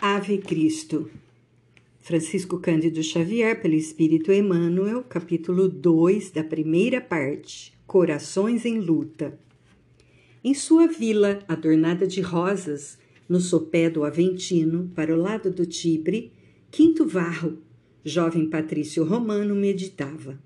Ave Cristo. Francisco Cândido Xavier, pelo Espírito Emmanuel, capítulo 2 da primeira parte: Corações em Luta. Em sua vila, adornada de rosas, no sopé do Aventino, para o lado do Tibre, Quinto Varro, jovem patrício romano, meditava.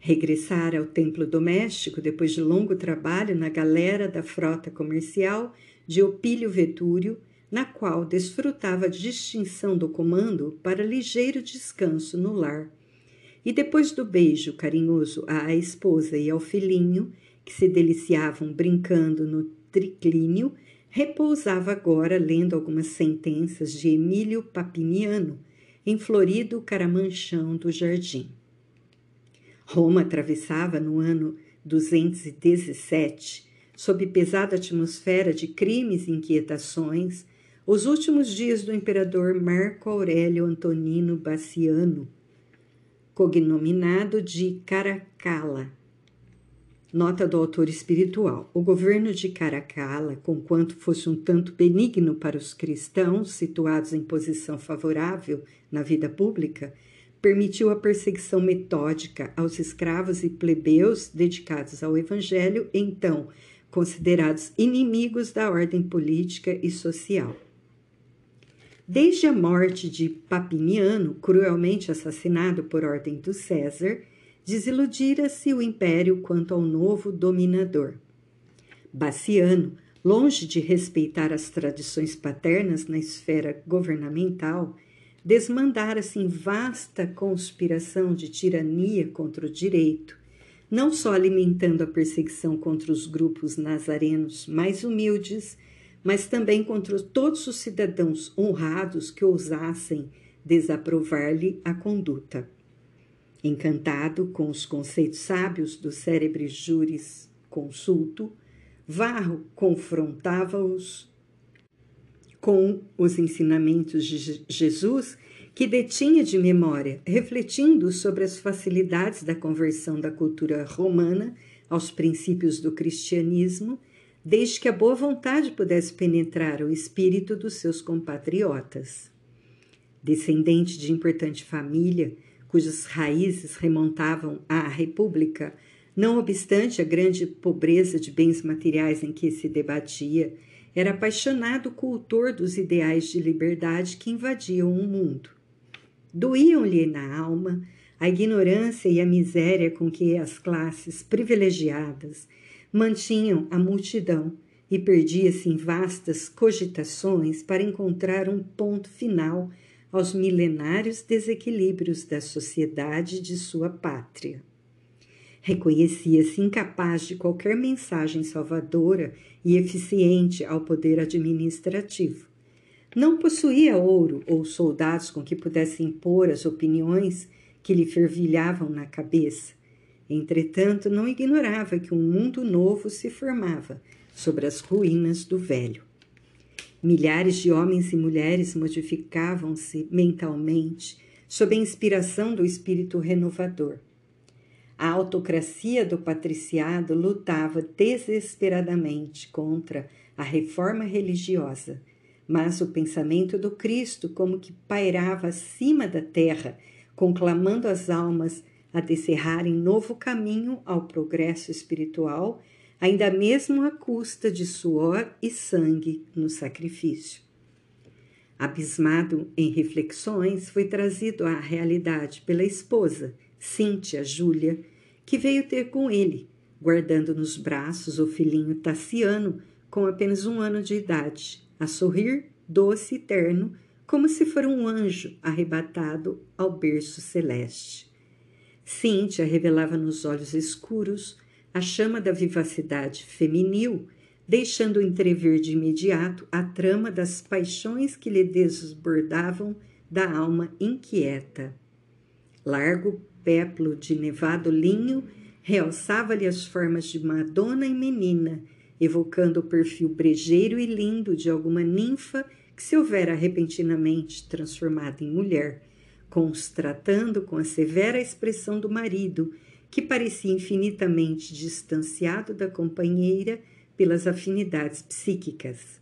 Regressara ao templo doméstico depois de longo trabalho na galera da frota comercial de Opílio Vetúrio, na qual desfrutava a distinção do comando para ligeiro descanso no lar. E depois do beijo carinhoso à esposa e ao filhinho, que se deliciavam brincando no triclínio, repousava agora lendo algumas sentenças de Emílio Papiniano, em florido caramanchão do jardim. Roma atravessava no ano 217, sob pesada atmosfera de crimes e inquietações, os últimos dias do imperador Marco Aurélio Antonino Baciano, cognominado de Caracalla. Nota do autor espiritual: o governo de Caracalla, conquanto fosse um tanto benigno para os cristãos situados em posição favorável na vida pública, permitiu a perseguição metódica aos escravos e plebeus dedicados ao Evangelho, então considerados inimigos da ordem política e social. Desde a morte de Papiniano, cruelmente assassinado por ordem do César, desiludira-se o império quanto ao novo dominador. Baciano, longe de respeitar as tradições paternas na esfera governamental, desmandara-se em vasta conspiração de tirania contra o direito, não só alimentando a perseguição contra os grupos nazarenos mais humildes, mas também contra todos os cidadãos honrados que ousassem desaprovar-lhe a conduta. Encantado com os conceitos sábios do cérebre juris consulto, Varro confrontava-os com os ensinamentos de Jesus que detinha de memória, refletindo sobre as facilidades da conversão da cultura romana aos princípios do cristianismo, desde que a boa vontade pudesse penetrar o espírito dos seus compatriotas. Descendente de importante família, cujas raízes remontavam à República, não obstante a grande pobreza de bens materiais em que se debatia, era apaixonado cultor dos ideais de liberdade que invadiam o mundo. Doíam-lhe na alma a ignorância e a miséria com que as classes privilegiadas mantinham a multidão e perdia-se em vastas cogitações para encontrar um ponto final aos milenários desequilíbrios da sociedade de sua pátria. Reconhecia-se incapaz de qualquer mensagem salvadora e eficiente ao poder administrativo. Não possuía ouro ou soldados com que pudesse impor as opiniões que lhe fervilhavam na cabeça. Entretanto, não ignorava que um mundo novo se formava sobre as ruínas do velho. Milhares de homens e mulheres modificavam-se mentalmente sob a inspiração do espírito renovador. A autocracia do patriciado lutava desesperadamente contra a reforma religiosa, mas o pensamento do Cristo, como que pairava acima da terra, conclamando as almas a descerrarem novo caminho ao progresso espiritual, ainda mesmo à custa de suor e sangue no sacrifício. Abismado em reflexões, foi trazido à realidade pela esposa Cíntia Júlia, que veio ter com ele, guardando nos braços o filhinho Tassiano, com apenas um ano de idade, a sorrir doce e terno, como se for um anjo arrebatado ao berço celeste. Cíntia revelava nos olhos escuros a chama da vivacidade feminil, deixando entrever de imediato a trama das paixões que lhe desbordavam da alma inquieta. Largo péplo de nevado linho realçava-lhe as formas de Madonna e menina, evocando o perfil brejeiro e lindo de alguma ninfa que se houvera repentinamente transformada em mulher, constratando com a severa expressão do marido, que parecia infinitamente distanciado da companheira pelas afinidades psíquicas.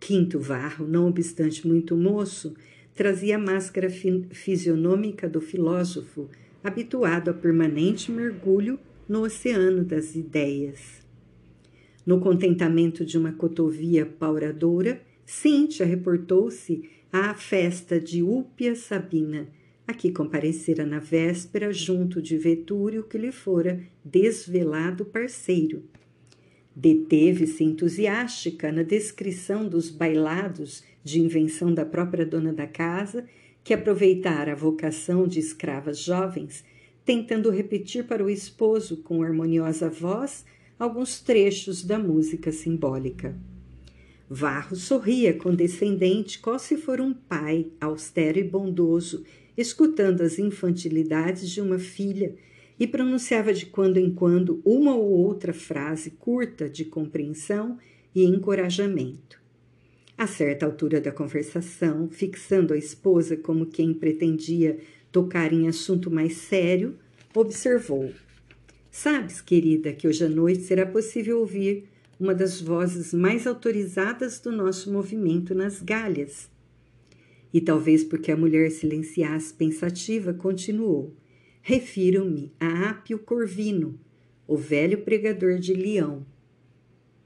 Quinto Varro, não obstante muito moço, trazia a máscara fisionômica do filósofo, habituado a permanente mergulho no oceano das ideias. No contentamento de uma cotovia pauradora, Cíntia reportou-se à festa de Úpia Sabina, a que comparecera na véspera junto de Vetúrio, que lhe fora desvelado parceiro. Deteve-se entusiástica na descrição dos bailados de invenção da própria dona da casa, que aproveitara a vocação de escravas jovens, tentando repetir para o esposo com harmoniosa voz alguns trechos da música simbólica. Varro sorria condescendente, qual se for um pai austero e bondoso, escutando as infantilidades de uma filha, e pronunciava de quando em quando uma ou outra frase curta de compreensão e encorajamento. A certa altura da conversação, fixando a esposa como quem pretendia tocar em assunto mais sério, observou: Sabes, querida, que hoje à noite será possível ouvir uma das vozes mais autorizadas do nosso movimento nas galhas. E talvez porque a mulher silenciasse pensativa, continuou: Refiro-me a Apio Corvino, o velho pregador de Leão.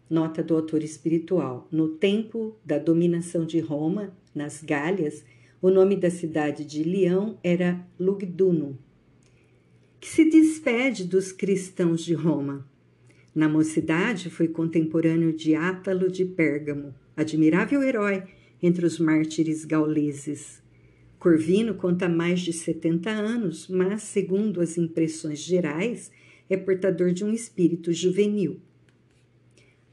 Nota do autor espiritual: No tempo da dominação de Roma, nas Galhas, o nome da cidade de Leão era Lugdunum que se despede dos cristãos de Roma. Na mocidade, foi contemporâneo de Átalo de Pérgamo, admirável herói entre os mártires gauleses. Corvino conta mais de 70 anos, mas, segundo as impressões gerais, é portador de um espírito juvenil.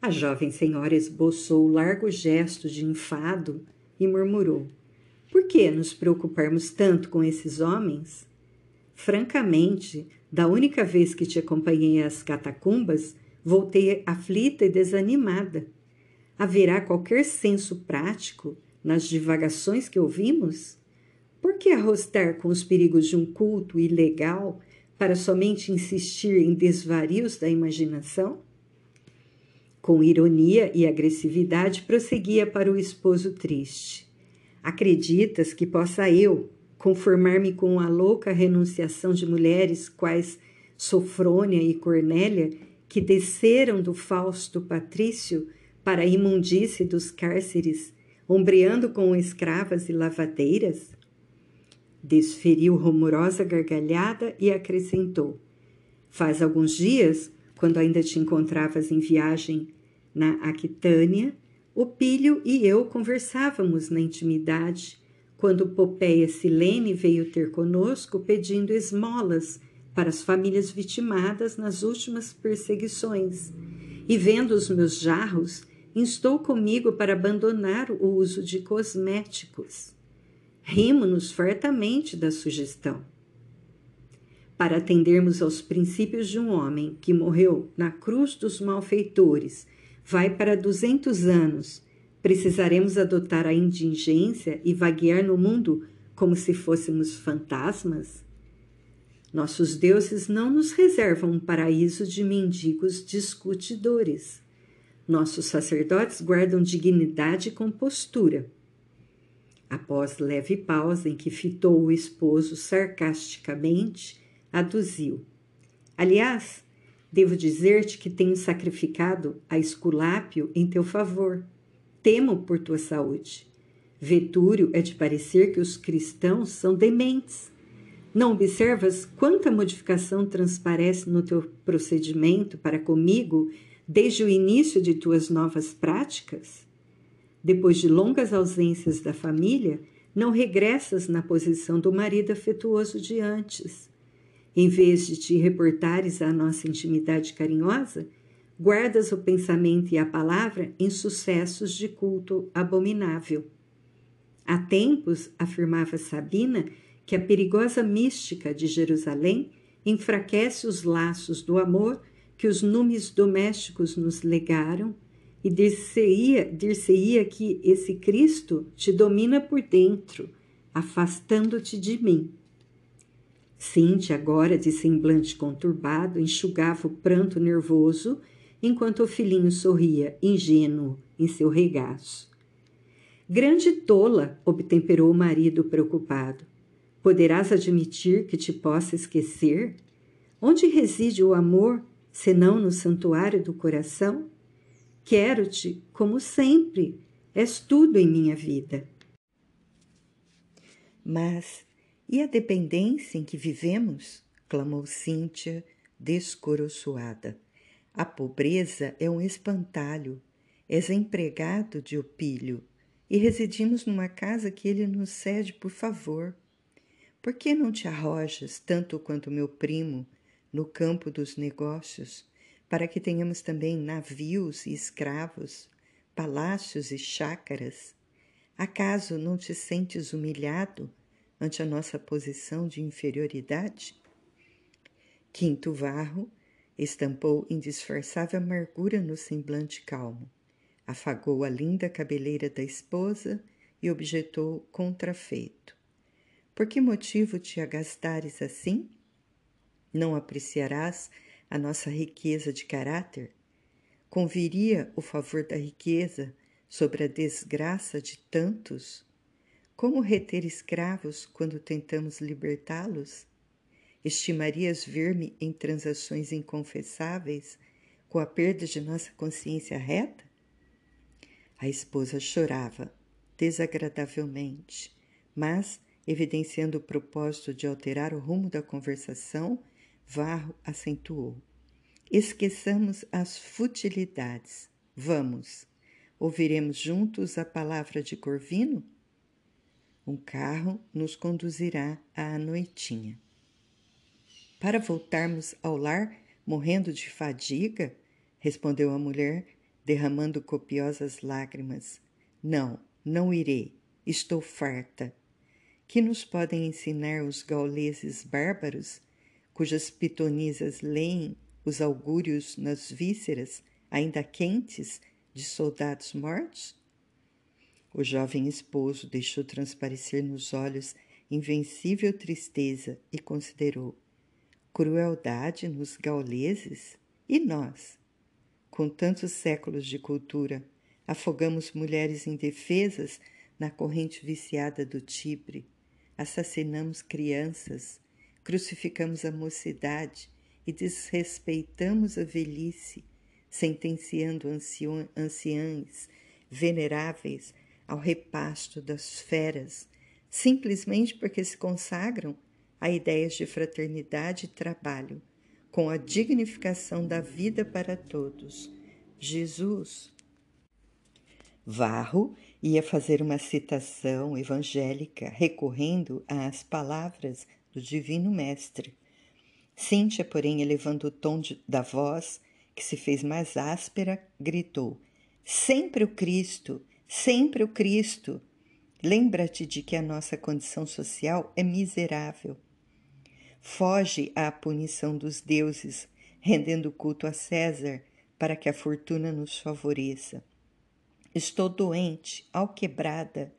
A jovem senhora esboçou largo gesto de enfado e murmurou: Por que nos preocuparmos tanto com esses homens? Francamente, da única vez que te acompanhei às catacumbas, voltei aflita e desanimada. Haverá qualquer senso prático nas divagações que ouvimos? Por que arrostar com os perigos de um culto ilegal para somente insistir em desvarios da imaginação? Com ironia e agressividade, prosseguia para o esposo triste. Acreditas que possa eu, conformar-me com a louca renunciação de mulheres quais Sofrônia e Cornélia, que desceram do Fausto Patrício para a imundície dos cárceres, ombreando com escravas e lavadeiras? Desferiu rumorosa gargalhada e acrescentou: Faz alguns dias, quando ainda te encontravas em viagem na Aquitânia, o Pílio e eu conversávamos na intimidade quando Popeia Silene veio ter conosco pedindo esmolas para as famílias vitimadas nas últimas perseguições, e vendo os meus jarros, instou comigo para abandonar o uso de cosméticos. Rimo-nos fartamente da sugestão. Para atendermos aos princípios de um homem que morreu na cruz dos malfeitores, vai para duzentos anos Precisaremos adotar a indigência e vaguear no mundo como se fôssemos fantasmas? Nossos deuses não nos reservam um paraíso de mendigos discutidores. Nossos sacerdotes guardam dignidade e compostura. Após leve pausa em que fitou o esposo sarcasticamente, aduziu: Aliás, devo dizer-te que tenho sacrificado a Esculápio em teu favor. Temo por tua saúde. Vetúrio é de parecer que os cristãos são dementes. Não observas quanta modificação transparece no teu procedimento para comigo desde o início de tuas novas práticas? Depois de longas ausências da família, não regressas na posição do marido afetuoso de antes. Em vez de te reportares à nossa intimidade carinhosa, guardas o pensamento e a palavra em sucessos de culto abominável. Há tempos, afirmava Sabina, que a perigosa mística de Jerusalém enfraquece os laços do amor que os numes domésticos nos legaram e dir-se-ia dir que esse Cristo te domina por dentro, afastando-te de mim. Cintia, agora de semblante conturbado, enxugava o pranto nervoso enquanto o filhinho sorria ingênuo em seu regaço. Grande tola, obtemperou o marido preocupado. Poderás admitir que te possa esquecer? Onde reside o amor, senão no santuário do coração? Quero-te como sempre, és tudo em minha vida. Mas e a dependência em que vivemos? clamou Cíntia, descoroçoada. A pobreza é um espantalho. És empregado de Opílio e residimos numa casa que ele nos cede por favor. Por que não te arrojas, tanto quanto meu primo, no campo dos negócios, para que tenhamos também navios e escravos, palácios e chácaras? Acaso não te sentes humilhado ante a nossa posição de inferioridade? Quinto Varro estampou indisfarçável amargura no semblante calmo afagou a linda cabeleira da esposa e objetou contrafeito. Por que motivo te agastares assim? Não apreciarás a nossa riqueza de caráter? Conviria o favor da riqueza sobre a desgraça de tantos? Como reter escravos quando tentamos libertá-los? Estimarias ver-me em transações inconfessáveis com a perda de nossa consciência reta? A esposa chorava desagradavelmente, mas, evidenciando o propósito de alterar o rumo da conversação, Varro acentuou: Esqueçamos as futilidades. Vamos. Ouviremos juntos a palavra de Corvino? Um carro nos conduzirá à noitinha. Para voltarmos ao lar, morrendo de fadiga, respondeu a mulher, derramando copiosas lágrimas. Não, não irei. Estou farta. Que nos podem ensinar os gauleses bárbaros, cujas pitonisas leem os augúrios nas vísceras, ainda quentes, de soldados mortos? O jovem esposo deixou transparecer nos olhos invencível tristeza e considerou: crueldade nos gauleses? E nós? com tantos séculos de cultura, afogamos mulheres indefesas na corrente viciada do Tibre, assassinamos crianças, crucificamos a mocidade e desrespeitamos a velhice, sentenciando anciães veneráveis ao repasto das feras, simplesmente porque se consagram a ideias de fraternidade e trabalho com a dignificação da vida para todos. Jesus. Varro ia fazer uma citação evangélica recorrendo às palavras do Divino Mestre. Cíntia, porém, elevando o tom de, da voz, que se fez mais áspera, gritou: Sempre o Cristo, sempre o Cristo. Lembra-te de que a nossa condição social é miserável foge à punição dos deuses, rendendo culto a César para que a fortuna nos favoreça. Estou doente, alquebrada,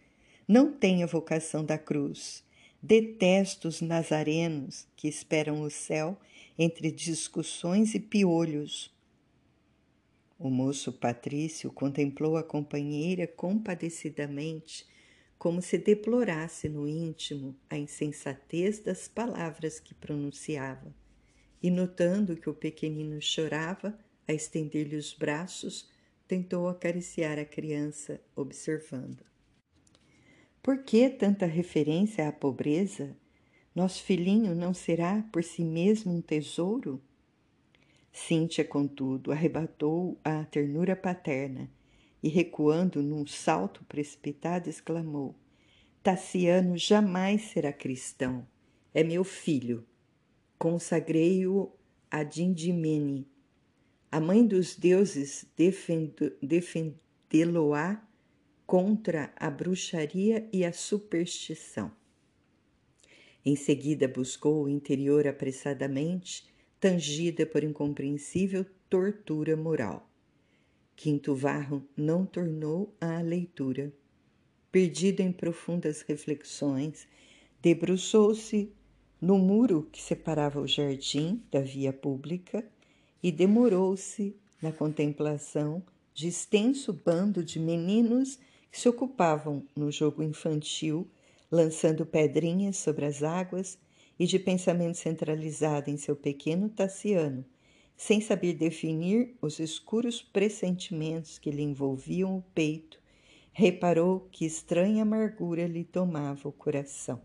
não tenho a vocação da cruz. Detesto os nazarenos que esperam o céu entre discussões e piolhos. O moço Patrício contemplou a companheira compadecidamente como se deplorasse no íntimo a insensatez das palavras que pronunciava, e notando que o pequenino chorava, a estender-lhe os braços, tentou acariciar a criança, observando. Por que tanta referência à pobreza? Nosso filhinho não será por si mesmo um tesouro? Cíntia, contudo, arrebatou a ternura paterna e, recuando num salto precipitado, exclamou: Tassiano jamais será cristão. É meu filho. Consagrei-o a Dindimene. A mãe dos deuses defendê-lo-á contra a bruxaria e a superstição. Em seguida buscou o interior apressadamente, tangida por incompreensível tortura moral. Quinto Varro não tornou à leitura. Perdido em profundas reflexões, debruçou-se no muro que separava o jardim da via pública e demorou-se na contemplação de extenso bando de meninos se ocupavam no jogo infantil, lançando pedrinhas sobre as águas e de pensamento centralizado em seu pequeno Tassiano, sem saber definir os escuros pressentimentos que lhe envolviam o peito, reparou que estranha amargura lhe tomava o coração.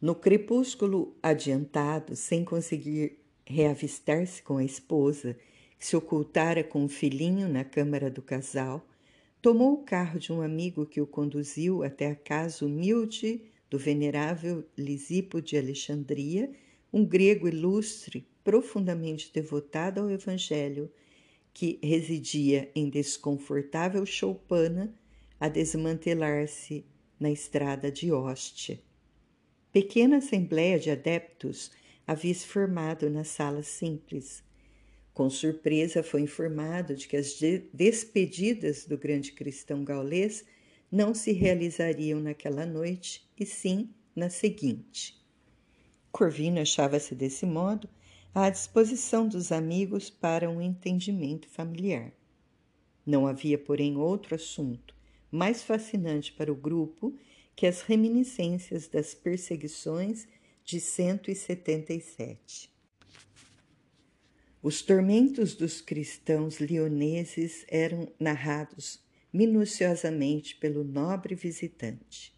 No crepúsculo adiantado, sem conseguir reavistar-se com a esposa, que se ocultara com o filhinho na câmara do casal, tomou o carro de um amigo que o conduziu até a casa humilde do venerável Lisipo de Alexandria, um grego ilustre, profundamente devotado ao Evangelho, que residia em desconfortável choupana a desmantelar-se na estrada de Ostia. Pequena assembleia de adeptos havia se formado na sala simples. Com surpresa, foi informado de que as despedidas do grande cristão gaulês não se realizariam naquela noite, e sim na seguinte. Corvino achava-se desse modo à disposição dos amigos para um entendimento familiar. Não havia, porém, outro assunto mais fascinante para o grupo que as reminiscências das perseguições de 177. Os tormentos dos cristãos lioneses eram narrados minuciosamente pelo nobre visitante.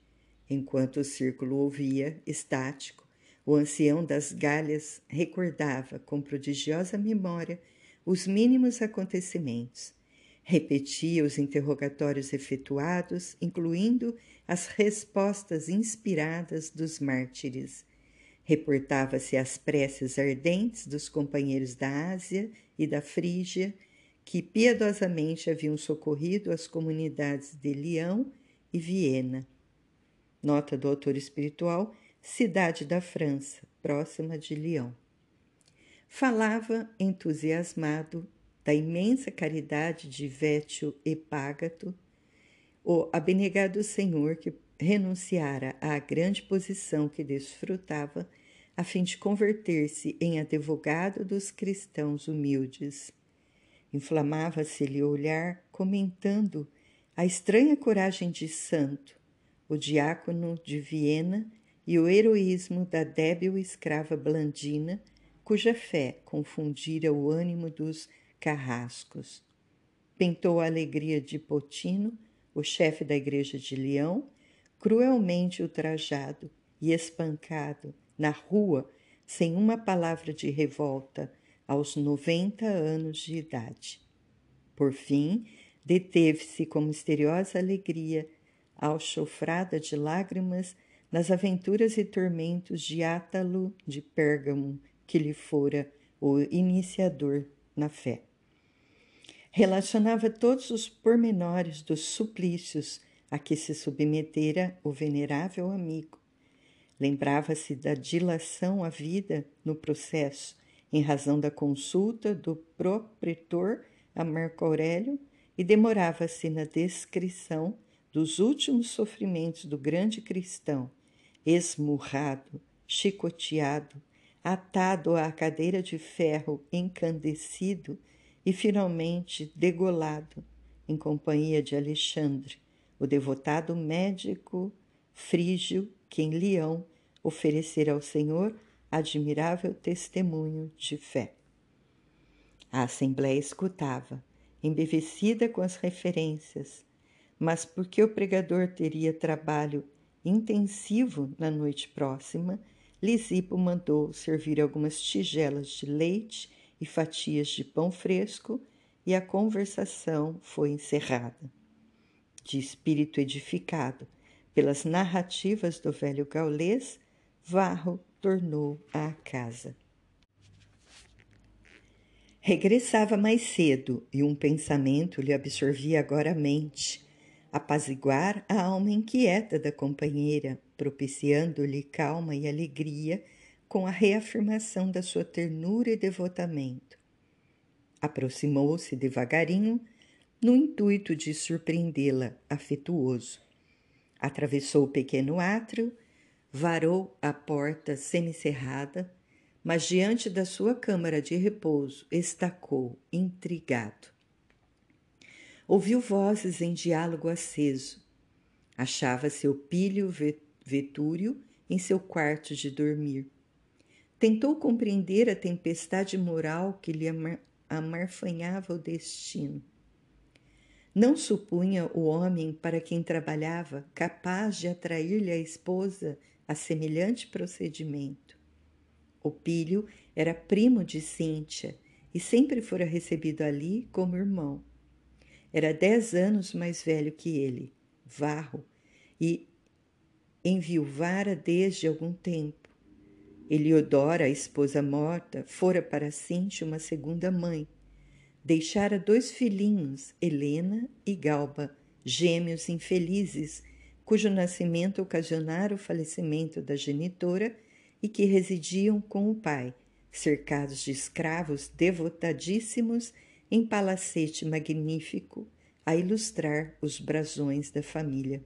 Enquanto o círculo ouvia, estático, o ancião das galhas recordava com prodigiosa memória os mínimos acontecimentos. Repetia os interrogatórios efetuados, incluindo as respostas inspiradas dos mártires. Reportava-se as preces ardentes dos companheiros da Ásia e da Frígia que piedosamente haviam socorrido as comunidades de Leão e Viena. Nota do autor espiritual, cidade da França, próxima de Lyon. Falava entusiasmado da imensa caridade de Vétio Epágato, o abnegado senhor que renunciara à grande posição que desfrutava a fim de converter-se em advogado dos cristãos humildes. Inflamava-se-lhe o olhar, comentando a estranha coragem de santo, o diácono de Viena e o heroísmo da débil escrava Blandina, cuja fé confundira o ânimo dos carrascos. Pintou a alegria de Potino, o chefe da igreja de Leão, cruelmente ultrajado e espancado na rua sem uma palavra de revolta aos 90 anos de idade. Por fim, deteve-se com misteriosa alegria, alchofrada de lágrimas, nas aventuras e tormentos de Átalo de Pérgamo, que lhe fora o iniciador na fé. Relacionava todos os pormenores dos suplícios a que se submetera o venerável amigo. Lembrava-se da dilação à vida no processo em razão da consulta do propretor a Marco Aurélio e demorava-se na descrição dos últimos sofrimentos do grande cristão, esmurrado, chicoteado, atado à cadeira de ferro encandecido e finalmente degolado em companhia de Alexandre, o devotado médico frígio que em Leão oferecera ao Senhor admirável testemunho de fé. A Assembleia escutava, embevecida com as referências, mas porque o pregador teria trabalho intensivo na noite próxima, Lisipo mandou servir algumas tigelas de leite e fatias de pão fresco e a conversação foi encerrada. De espírito edificado pelas narrativas do velho gaulês, Varro tornou à casa. Regressava mais cedo e um pensamento lhe absorvia agora a mente, apaziguar a alma inquieta da companheira, propiciando-lhe calma e alegria com a reafirmação da sua ternura e devotamento. Aproximou-se devagarinho, no intuito de surpreendê-la, afetuoso. Atravessou o pequeno átrio varou a porta semicerrada, mas diante da sua câmara de repouso estacou, intrigado. ouviu vozes em diálogo aceso. Achava seu pilho vetúrio em seu quarto de dormir. Tentou compreender a tempestade moral que lhe amarfanhava o destino. Não supunha o homem para quem trabalhava capaz de atrair-lhe a esposa a semelhante procedimento. O Pílio era primo de Cíntia e sempre fora recebido ali como irmão. Era dez anos mais velho que ele, Varro, e enviuvara desde algum tempo. Eliodora, a esposa morta, fora para Cíntia uma segunda mãe deixara dois filhinhos, Helena e Galba, gêmeos infelizes, cujo nascimento ocasionara o falecimento da genitora e que residiam com o pai, cercados de escravos devotadíssimos em palacete magnífico a ilustrar os brasões da família.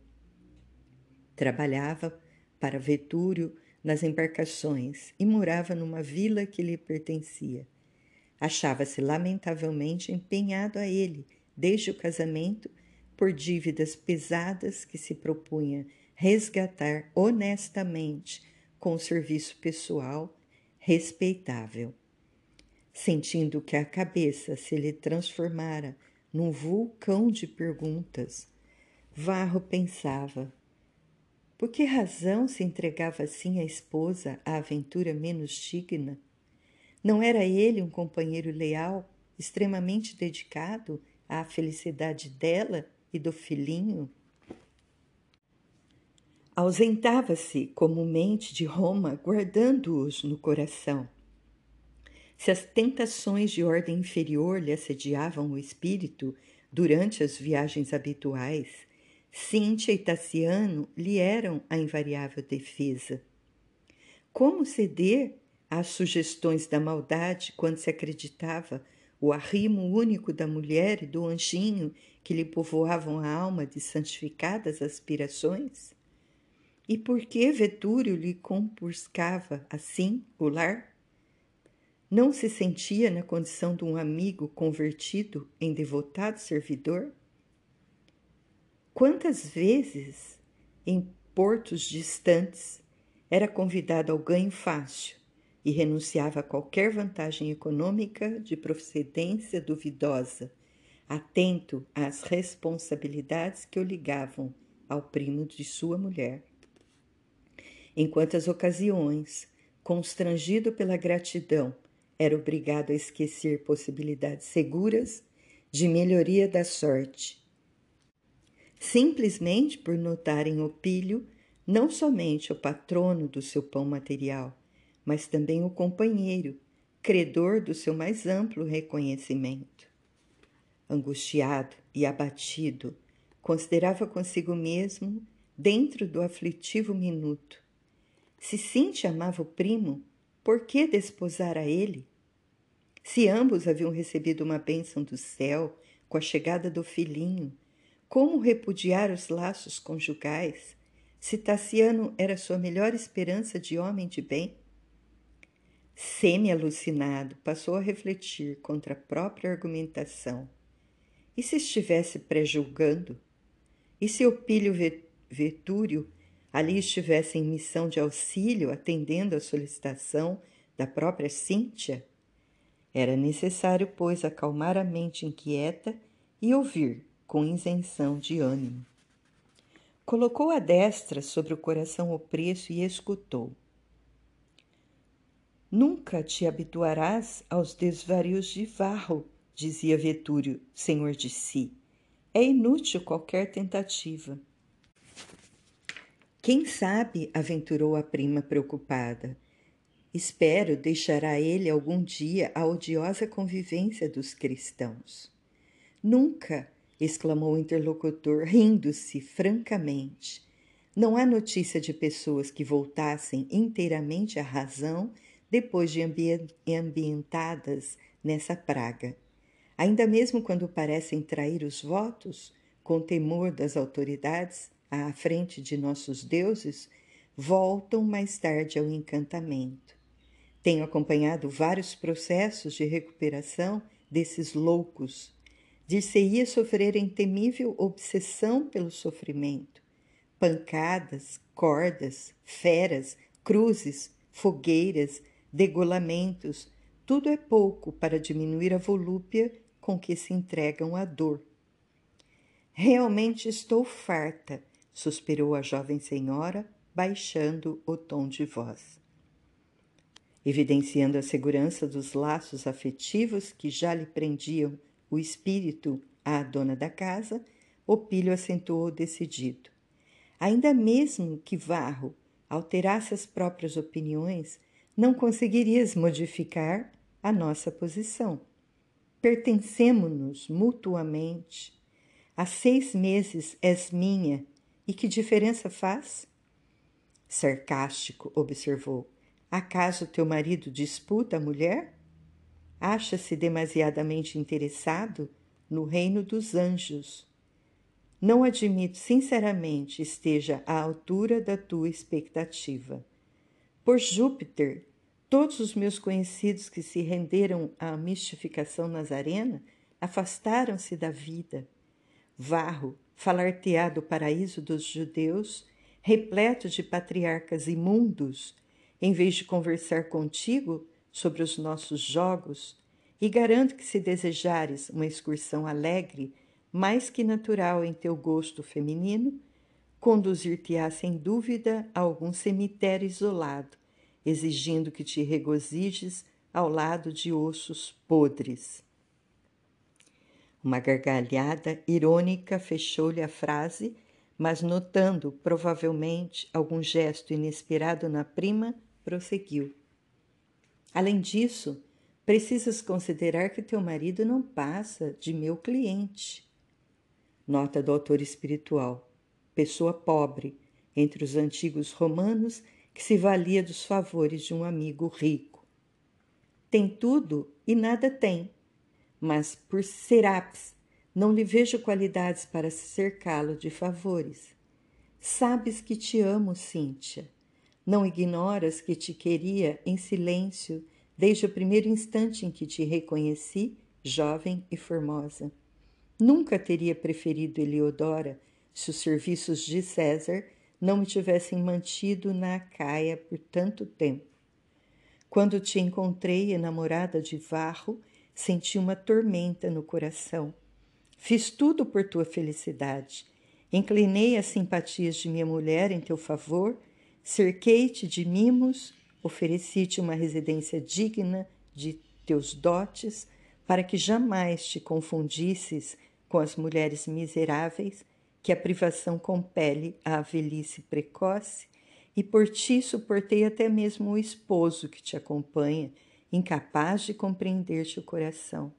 Trabalhava para Vetúrio nas embarcações e morava numa vila que lhe pertencia. Achava-se lamentavelmente empenhado a ele, desde o casamento, por dívidas pesadas que se propunha resgatar honestamente com serviço pessoal respeitável. Sentindo que a cabeça se lhe transformara num vulcão de perguntas, Varro pensava: por que razão se entregava assim a esposa à aventura menos digna? Não era ele um companheiro leal, extremamente dedicado à felicidade dela e do filhinho? Ausentava-se comumente de Roma, guardando-os no coração. Se as tentações de ordem inferior lhe assediavam o espírito durante as viagens habituais, Cíntia e Tassiano lhe eram a invariável defesa. Como ceder às sugestões da maldade quando se acreditava o arrimo único da mulher e do anjinho que lhe povoavam a alma de santificadas aspirações? E por que Vetúrio lhe compuscava assim o lar? Não se sentia na condição de um amigo convertido em devotado servidor? Quantas vezes, em portos distantes, era convidado ao ganho fácil e renunciava a qualquer vantagem econômica de procedência duvidosa, atento às responsabilidades que o ligavam ao primo de sua mulher. Em quantas ocasiões, constrangido pela gratidão, era obrigado a esquecer possibilidades seguras de melhoria da sorte, simplesmente por notarem o pilho não somente o patrono do seu pão material, mas também o companheiro, credor do seu mais amplo reconhecimento. Angustiado e abatido, considerava consigo mesmo, dentro do aflitivo minuto, se Cintia amava o primo, por que desposar a ele? Se ambos haviam recebido uma bênção do céu com a chegada do filhinho, como repudiar os laços conjugais, se Tassiano era sua melhor esperança de homem de bem? Semi-alucinado, passou a refletir contra a própria argumentação. E se estivesse prejulgando? E se o pilho Vetúrio ali estivesse em missão de auxílio, atendendo à solicitação da própria Cíntia? Era necessário, pois, acalmar a mente inquieta e ouvir com isenção de ânimo. Colocou a destra sobre o coração opresso e escutou. Nunca te habituarás aos desvarios de Varro, dizia Vetúrio, senhor de si. É inútil qualquer tentativa. Quem sabe, aventurou a prima preocupada. Espero deixará ele algum dia a odiosa convivência dos cristãos. Nunca, exclamou o interlocutor, rindo-se francamente. Não há notícia de pessoas que voltassem inteiramente à razão depois de ambientadas nessa praga. Ainda mesmo quando parecem trair os votos, com temor das autoridades, à frente de nossos deuses, voltam mais tarde ao encantamento. Tenho acompanhado vários processos de recuperação desses loucos. dir-se-ia sofrer em temível obsessão pelo sofrimento. Pancadas, cordas, feras, cruzes, fogueiras, degolamentos, tudo é pouco para diminuir a volúpia com que se entregam à dor. Realmente estou farta, suspirou a jovem senhora, baixando o tom de voz. Evidenciando a segurança dos laços afetivos que já lhe prendiam o espírito à dona da casa, o pilho acentuou decidido. Ainda mesmo que Varro alterasse as próprias opiniões, não conseguirias modificar a nossa posição. Pertencemos-nos mutuamente. Há seis meses és minha, e que diferença faz? Sarcástico, observou. Acaso teu marido disputa a mulher? acha-se demasiadamente interessado no reino dos anjos. Não admito sinceramente esteja à altura da tua expectativa. Por Júpiter, todos os meus conhecidos que se renderam à mistificação nazarena afastaram-se da vida. Varro, falar-te-á do paraíso dos judeus, repleto de patriarcas imundos, em vez de conversar contigo, sobre os nossos jogos e garanto que, se desejares uma excursão alegre, mais que natural em teu gosto feminino, conduzir-te-á sem dúvida a algum cemitério isolado, exigindo que te regozijes ao lado de ossos podres. Uma gargalhada irônica fechou-lhe a frase, mas notando provavelmente algum gesto inesperado na prima, prosseguiu. Além disso, precisas considerar que teu marido não passa de meu cliente. Nota do autor espiritual: pessoa pobre, entre os antigos romanos, que se valia dos favores de um amigo rico. Tem tudo e nada tem, mas por Serapis não lhe vejo qualidades para cercá-lo de favores. Sabes que te amo, Cíntia não ignoras que te queria em silêncio desde o primeiro instante em que te reconheci, jovem e formosa. Nunca teria preferido Eliodora se os serviços de César não me tivessem mantido na Acaia por tanto tempo. Quando te encontrei enamorada de Varro, senti uma tormenta no coração. Fiz tudo por tua felicidade. Inclinei as simpatias de minha mulher em teu favor Cerquei-te de mimos, ofereci-te uma residência digna de teus dotes, para que jamais te confundisses com as mulheres miseráveis que a privação compele à velhice precoce, e por ti suportei até mesmo o esposo que te acompanha, incapaz de compreender-te o coração.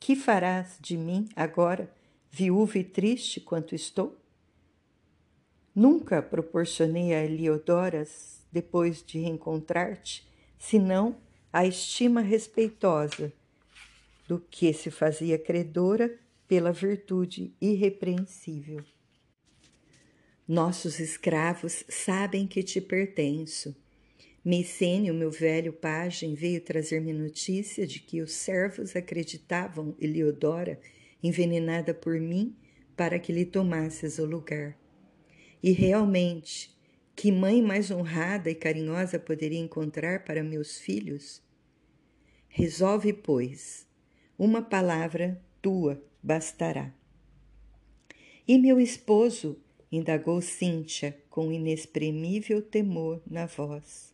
Que farás de mim agora, viúva e triste quanto estou? Nunca proporcionei a Eliodoras, depois de reencontrar-te, senão a estima respeitosa do que se fazia credora pela virtude irrepreensível. Nossos escravos sabem que te pertenço. Micênio, meu velho pajem, veio trazer-me notícia de que os servos acreditavam Eliodora envenenada por mim para que lhe tomasses o lugar. E realmente, que mãe mais honrada e carinhosa poderia encontrar para meus filhos? Resolve, pois, uma palavra tua bastará. E meu esposo, indagou Cíntia com inexprimível temor na voz.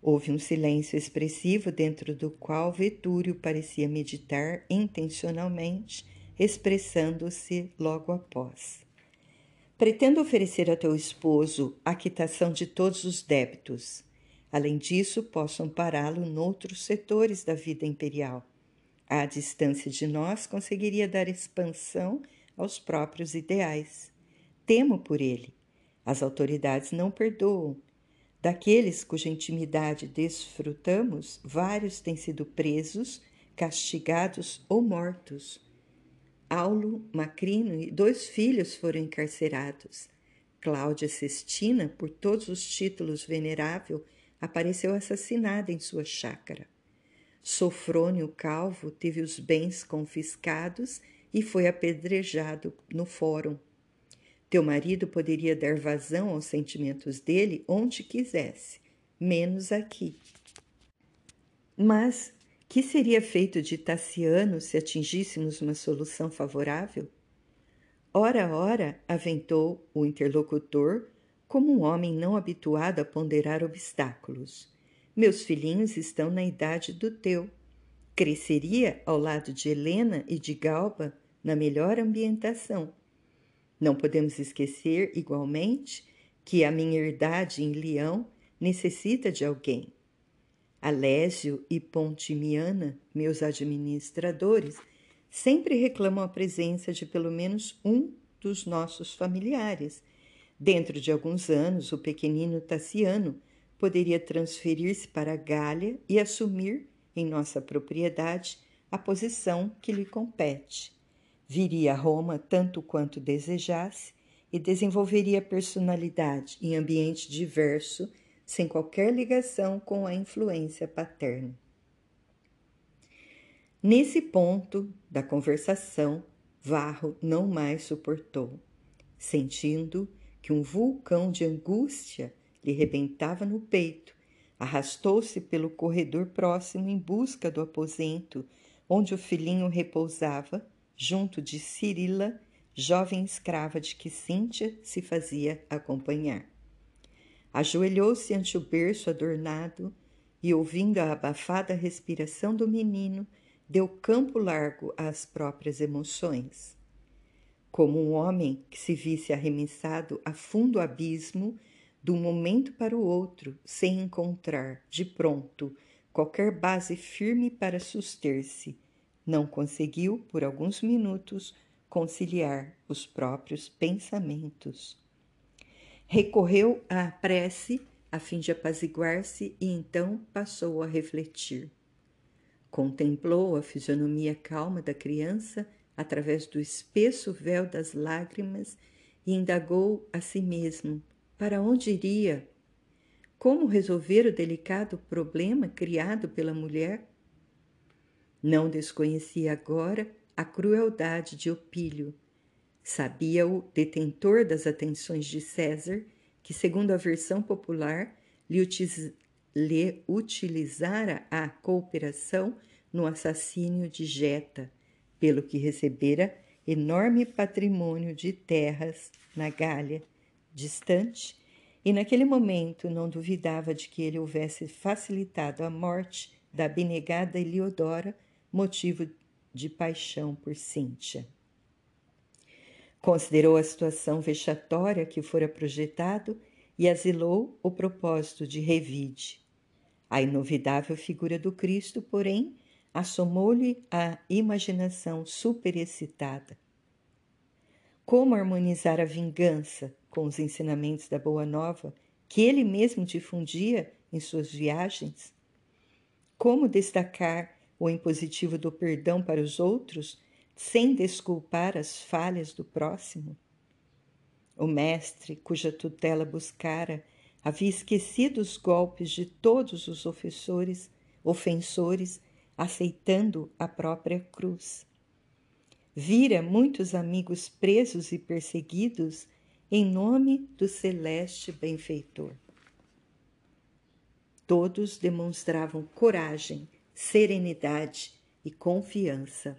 Houve um silêncio expressivo dentro do qual Vetúrio parecia meditar intencionalmente, expressando-se logo após. Pretendo oferecer a teu esposo a quitação de todos os débitos. Além disso, posso ampará-lo noutros setores da vida imperial. À distância de nós, conseguiria dar expansão aos próprios ideais. Temo por ele. As autoridades não perdoam. Daqueles cuja intimidade desfrutamos, vários têm sido presos, castigados ou mortos. Aulo, Macrino e dois filhos foram encarcerados. Cláudia Sestina, por todos os títulos venerável, apareceu assassinada em sua chácara. Sofrônio Calvo teve os bens confiscados e foi apedrejado no fórum. Teu marido poderia dar vazão aos sentimentos dele onde quisesse, menos aqui. Mas que seria feito de Tassiano se atingíssemos uma solução favorável? Ora, ora, aventou o interlocutor, como um homem não habituado a ponderar obstáculos. Meus filhinhos estão na idade do teu. Cresceria ao lado de Helena e de Galba na melhor ambientação. Não podemos esquecer, igualmente, que a minha herdade em Leão necessita de alguém. Alésio e Pontimiana, meus administradores, sempre reclamam a presença de pelo menos um dos nossos familiares. Dentro de alguns anos, o pequenino Tassiano poderia transferir-se para a Gália e assumir, em nossa propriedade, a posição que lhe compete. Viria a Roma tanto quanto desejasse e desenvolveria personalidade em ambiente diverso sem qualquer ligação com a influência paterna. Nesse ponto da conversação, Varro não mais suportou, sentindo que um vulcão de angústia lhe rebentava no peito. Arrastou-se pelo corredor próximo em busca do aposento onde o filhinho repousava, junto de Cirila, jovem escrava de que Cíntia se fazia acompanhar. Ajoelhou-se ante o berço adornado e, ouvindo a abafada respiração do menino, deu campo largo às próprias emoções. Como um homem que se visse arremessado a fundo abismo, de um momento para o outro, sem encontrar, de pronto, qualquer base firme para suster-se, não conseguiu, por alguns minutos, conciliar os próprios pensamentos. Recorreu à prece a fim de apaziguar-se e então passou a refletir. Contemplou a fisionomia calma da criança através do espesso véu das lágrimas e indagou a si mesmo para onde iria? Como resolver o delicado problema criado pela mulher? Não desconhecia agora a crueldade de Opílio, Sabia o detentor das atenções de César que, segundo a versão popular, lhe, lhe utilizara a cooperação no assassínio de Geta, pelo que recebera enorme patrimônio de terras na Gália, distante, e naquele momento não duvidava de que ele houvesse facilitado a morte da abnegada Eliodora, motivo de paixão por Cíntia. Considerou a situação vexatória que fora projetado e asilou o propósito de revide. A inovidável figura do Cristo, porém, assomou-lhe a imaginação superexcitada. Como harmonizar a vingança com os ensinamentos da Boa Nova que ele mesmo difundia em suas viagens? Como destacar o impositivo do perdão para os outros sem desculpar as falhas do próximo? O mestre, cuja tutela buscara, havia esquecido os golpes de todos os ofensores, ofensores, aceitando a própria cruz. Vira muitos amigos presos e perseguidos em nome do celeste benfeitor. Todos demonstravam coragem, serenidade e confiança.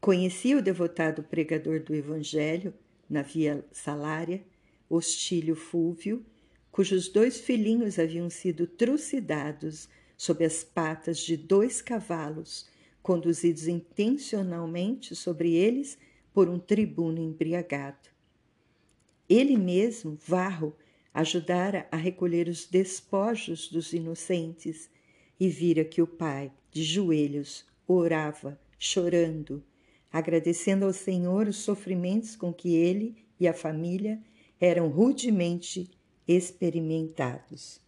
Conhecia o devotado pregador do Evangelho na Via Salária, Hostílio Fúvio, cujos dois filhinhos haviam sido trucidados sob as patas de dois cavalos, conduzidos intencionalmente sobre eles por um tribuno embriagado. Ele mesmo, Varro, ajudara a recolher os despojos dos inocentes e vira que o pai, de joelhos, orava, chorando, agradecendo ao Senhor os sofrimentos com que ele e a família eram rudemente experimentados.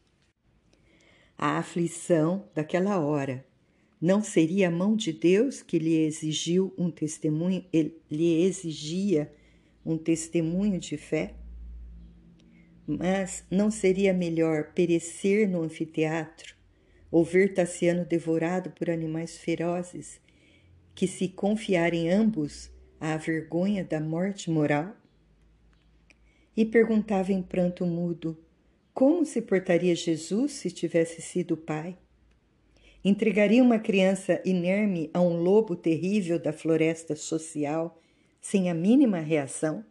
A aflição daquela hora não seria a mão de Deus que lhe exigiu um testemunho, lhe exigia um testemunho de fé? Mas não seria melhor perecer no anfiteatro, ou ver Tassiano devorado por animais ferozes, que se confiarem ambos à vergonha da morte moral? E perguntava em pranto mudo: como se portaria Jesus se tivesse sido pai? Entregaria uma criança inerme a um lobo terrível da floresta social sem a mínima reação?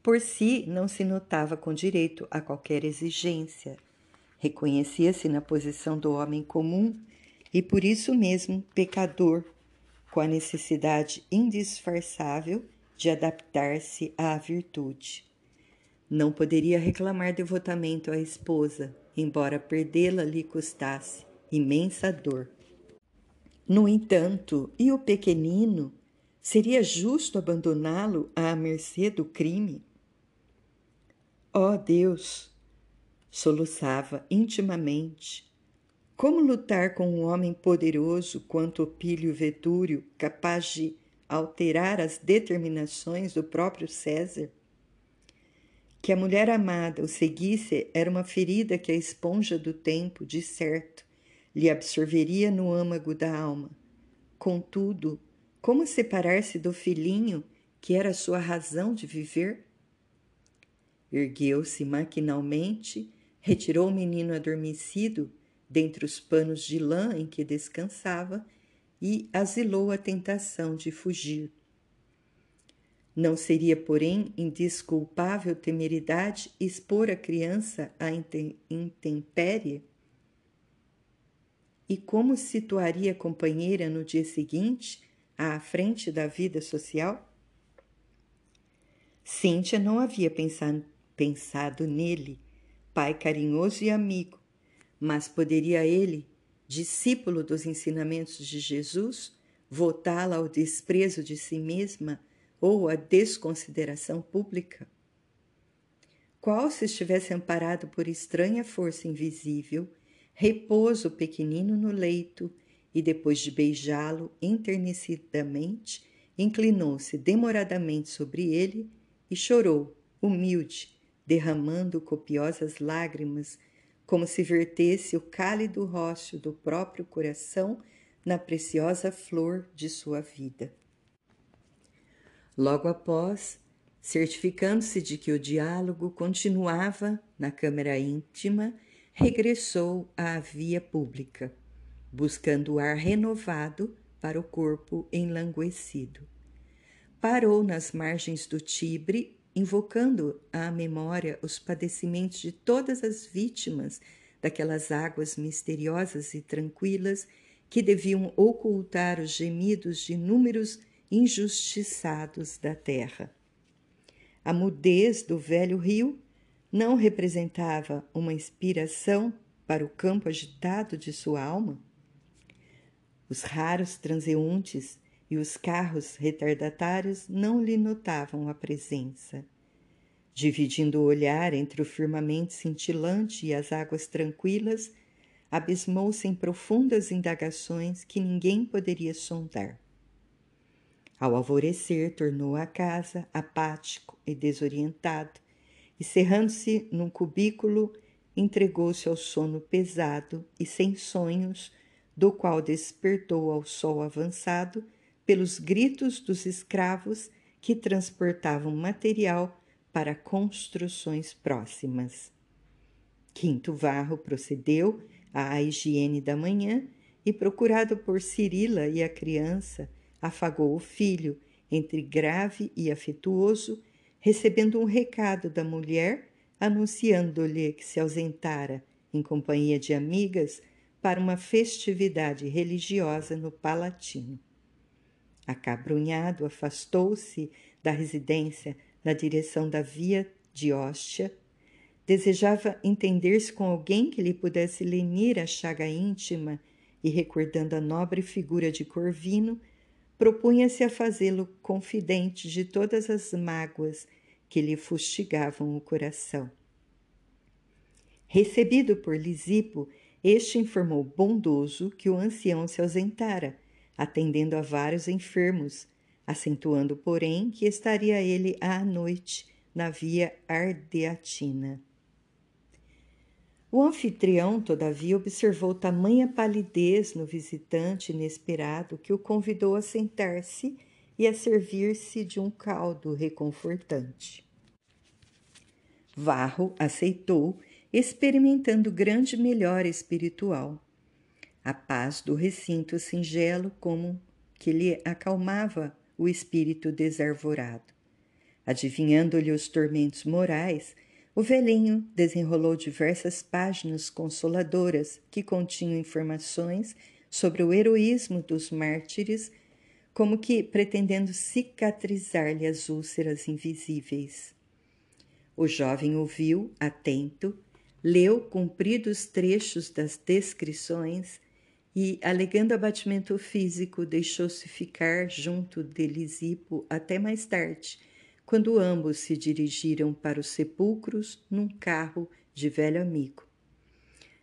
Por si, não se notava com direito a qualquer exigência. Reconhecia-se na posição do homem comum e, por isso mesmo, pecador, com a necessidade indisfarçável de adaptar-se à virtude. Não poderia reclamar devotamento à esposa, embora perdê-la lhe custasse imensa dor. No entanto, e o pequenino? Seria justo abandoná-lo à mercê do crime? Oh Deus! Soluçava intimamente. Como lutar com um homem poderoso quanto Opílio Vetúrio, capaz de alterar as determinações do próprio César? Que a mulher amada o seguisse era uma ferida que a esponja do tempo, de certo, lhe absorveria no âmago da alma. Contudo, como separar-se do filhinho que era sua razão de viver? Ergueu-se maquinalmente, retirou o menino adormecido dentre os panos de lã em que descansava e asilou a tentação de fugir. Não seria, porém, indesculpável temeridade expor a criança à intempérie? E como situaria a companheira no dia seguinte, à frente da vida social? Cíntia não havia pensado pensado nele, pai carinhoso e amigo, mas poderia ele, discípulo dos ensinamentos de Jesus, votá-la ao desprezo de si mesma ou à desconsideração pública? Qual se estivesse amparado por estranha força invisível, repouso o pequenino no leito e, depois de beijá-lo enternecidamente, inclinou-se demoradamente sobre ele e chorou, humilde, derramando copiosas lágrimas, como se vertesse o cálido rosto do próprio coração na preciosa flor de sua vida. Logo após, certificando-se de que o diálogo continuava na câmara íntima, regressou à via pública, buscando ar renovado para o corpo enlanguecido. Parou nas margens do Tibre invocando à memória os padecimentos de todas as vítimas daquelas águas misteriosas e tranquilas que deviam ocultar os gemidos de inúmeros injustiçados da terra. A mudez do velho rio não representava uma inspiração para o campo agitado de sua alma? Os raros transeuntes e os carros retardatários não lhe notavam a presença. Dividindo o olhar entre o firmamento cintilante e as águas tranquilas, abismou-se em profundas indagações que ninguém poderia sondar. Ao alvorecer, tornou à casa, apático e desorientado, e cerrando-se num cubículo, entregou-se ao sono pesado e sem sonhos, do qual despertou ao sol avançado pelos gritos dos escravos que transportavam material para construções próximas. Quinto Varro procedeu à higiene da manhã e, procurado por Cirila e a criança, afagou o filho, entre grave e afetuoso, recebendo um recado da mulher anunciando-lhe que se ausentara em companhia de amigas para uma festividade religiosa no Palatino. Acabrunhado, afastou-se da residência na direção da via de Hóstia. Desejava entender-se com alguém que lhe pudesse lenir a chaga íntima e, recordando a nobre figura de Corvino, propunha-se a fazê-lo confidente de todas as mágoas que lhe fustigavam o coração. Recebido por Lisipo, este informou bondoso que o ancião se ausentara atendendo a vários enfermos, acentuando, porém, que estaria ele à noite na via Ardeatina. O anfitrião, todavia, observou tamanha palidez no visitante inesperado que o convidou a sentar-se e a servir-se de um caldo reconfortante. Varro aceitou, experimentando grande melhora espiritual. A paz do recinto singelo como que lhe acalmava o espírito desarvorado. Adivinhando-lhe os tormentos morais, o velhinho desenrolou diversas páginas consoladoras que continham informações sobre o heroísmo dos mártires, como que pretendendo cicatrizar-lhe as úlceras invisíveis. O jovem ouviu, atento, leu compridos trechos das descrições e, alegando abatimento físico, deixou-se ficar junto de Lisipo até mais tarde quando ambos se dirigiram para os sepulcros num carro de velho amigo.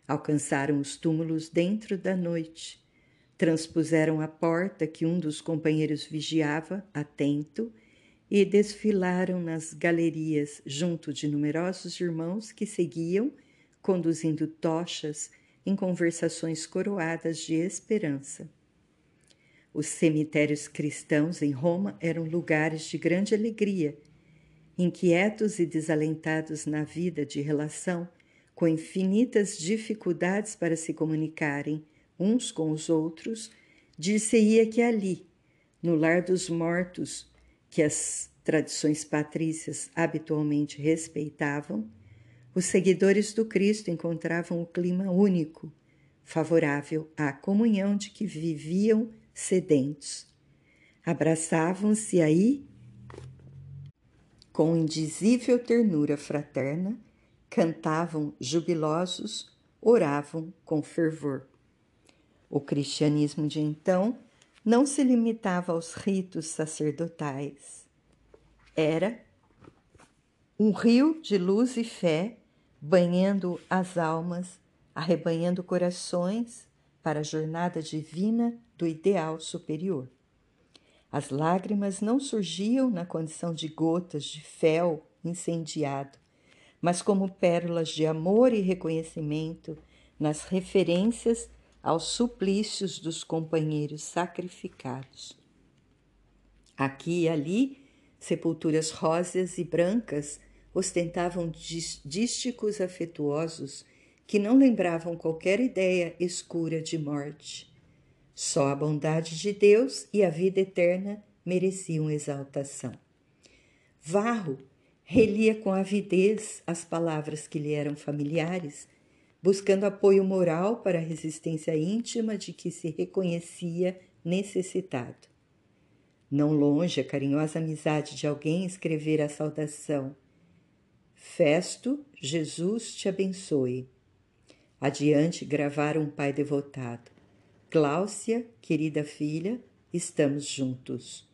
Alcançaram os túmulos dentro da noite, transpuseram a porta que um dos companheiros vigiava, atento, e desfilaram nas galerias junto de numerosos irmãos que seguiam, conduzindo tochas em conversações coroadas de esperança. Os cemitérios cristãos em Roma eram lugares de grande alegria. Inquietos e desalentados na vida de relação, com infinitas dificuldades para se comunicarem uns com os outros, dir-se-ia que ali, no lar dos mortos, que as tradições patrícias habitualmente respeitavam, os seguidores do Cristo encontravam o clima único, favorável à comunhão de que viviam sedentos. Abraçavam-se aí com indizível ternura fraterna, cantavam jubilosos, oravam com fervor. O cristianismo de então não se limitava aos ritos sacerdotais. Era um rio de luz e fé banhando as almas, arrebanhando corações para a jornada divina do ideal superior. As lágrimas não surgiam na condição de gotas de fel incendiado, mas como pérolas de amor e reconhecimento nas referências aos suplícios dos companheiros sacrificados. Aqui e ali, sepulturas róseas e brancas ostentavam dísticos afetuosos que não lembravam qualquer ideia escura de morte. Só a bondade de Deus e a vida eterna mereciam exaltação. Varro relia com avidez as palavras que lhe eram familiares, buscando apoio moral para a resistência íntima de que se reconhecia necessitado. Não longe a carinhosa amizade de alguém escrever a saudação: Festo, Jesus te abençoe. Adiante gravaram um pai devotado. Cláudia, querida filha, estamos juntos.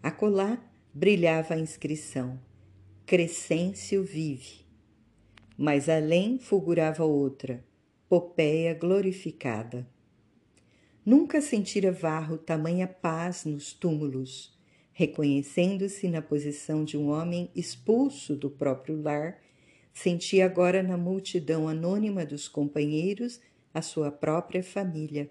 Acolá brilhava a inscrição: Crescêncio vive. Mais além fulgurava outra: Popeia glorificada. Nunca sentira Varro tamanha paz nos túmulos, reconhecendo-se na posição de um homem expulso do próprio lar sentia agora na multidão anônima dos companheiros a sua própria família.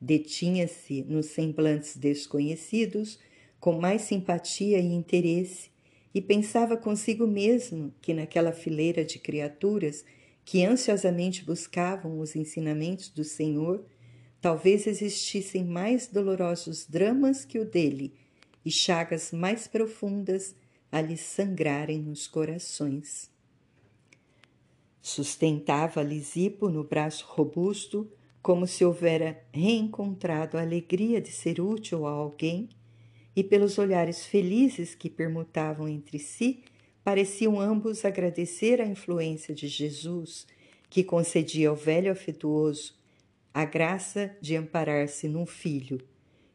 Detinha-se nos semblantes desconhecidos com mais simpatia e interesse e pensava consigo mesmo que naquela fileira de criaturas que ansiosamente buscavam os ensinamentos do Senhor, talvez existissem mais dolorosos dramas que o dele e chagas mais profundas a lhe sangrarem nos corações. Sustentava Lisipo no braço robusto, como se houvera reencontrado a alegria de ser útil a alguém, e pelos olhares felizes que permutavam entre si, pareciam ambos agradecer a influência de Jesus, que concedia ao velho afetuoso a graça de amparar-se num filho,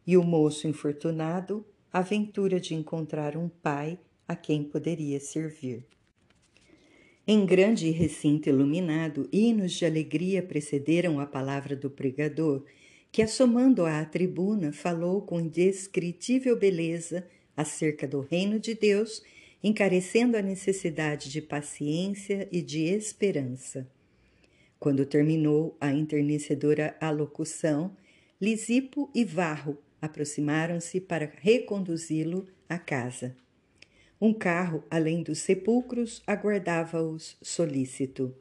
e o moço infortunado a ventura de encontrar um pai a quem poderia servir. Em grande recinto iluminado, hinos de alegria precederam a palavra do pregador, que, assomando à tribuna, falou com indescritível beleza acerca do reino de Deus, encarecendo a necessidade de paciência e de esperança. Quando terminou a enternecedora alocução, Lisipo e Varro aproximaram-se para reconduzi-lo à casa. Um carro, além dos sepulcros, aguardava-os solícito.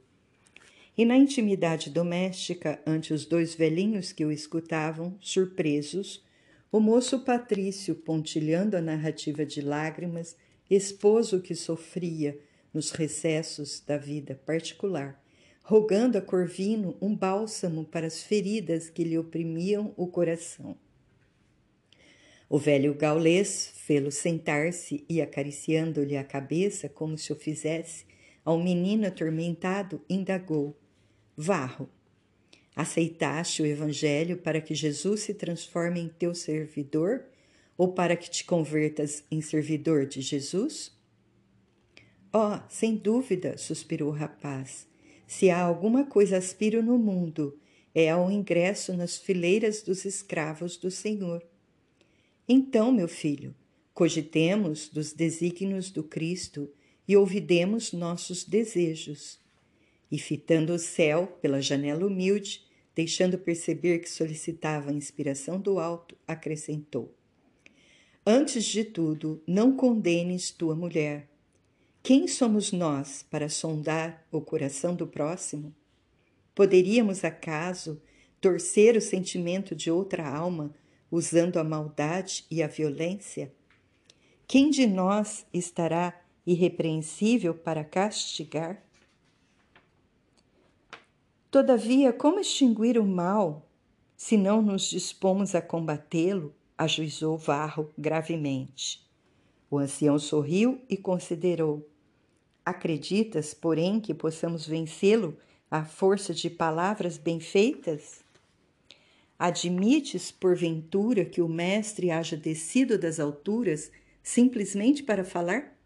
E na intimidade doméstica, ante os dois velhinhos que o escutavam, surpresos, o moço Patrício, pontilhando a narrativa de lágrimas, expôs o que sofria nos recessos da vida particular, rogando a Corvino um bálsamo para as feridas que lhe oprimiam o coração. O velho gaulês fê-lo sentar-se e, acariciando-lhe a cabeça como se o fizesse, ao menino atormentado, indagou: Varro, aceitaste o Evangelho para que Jesus se transforme em teu servidor ou para que te convertas em servidor de Jesus? Oh, sem dúvida, suspirou o rapaz. Se há alguma coisa aspiro no mundo, é ao ingresso nas fileiras dos escravos do Senhor. Então, meu filho, cogitemos dos desígnios do Cristo e ouvidemos nossos desejos. E fitando o céu pela janela humilde, deixando perceber que solicitava a inspiração do alto, acrescentou: Antes de tudo, não condenes tua mulher. Quem somos nós para sondar o coração do próximo? Poderíamos, acaso, torcer o sentimento de outra alma usando a maldade e a violência? Quem de nós estará irrepreensível para castigar? Todavia, como extinguir o mal se não nos dispomos a combatê-lo? ajuizou Varro gravemente. O ancião sorriu e considerou: Acreditas, porém, que possamos vencê-lo à força de palavras bem feitas? Admites, porventura, que o Mestre haja descido das alturas simplesmente para falar?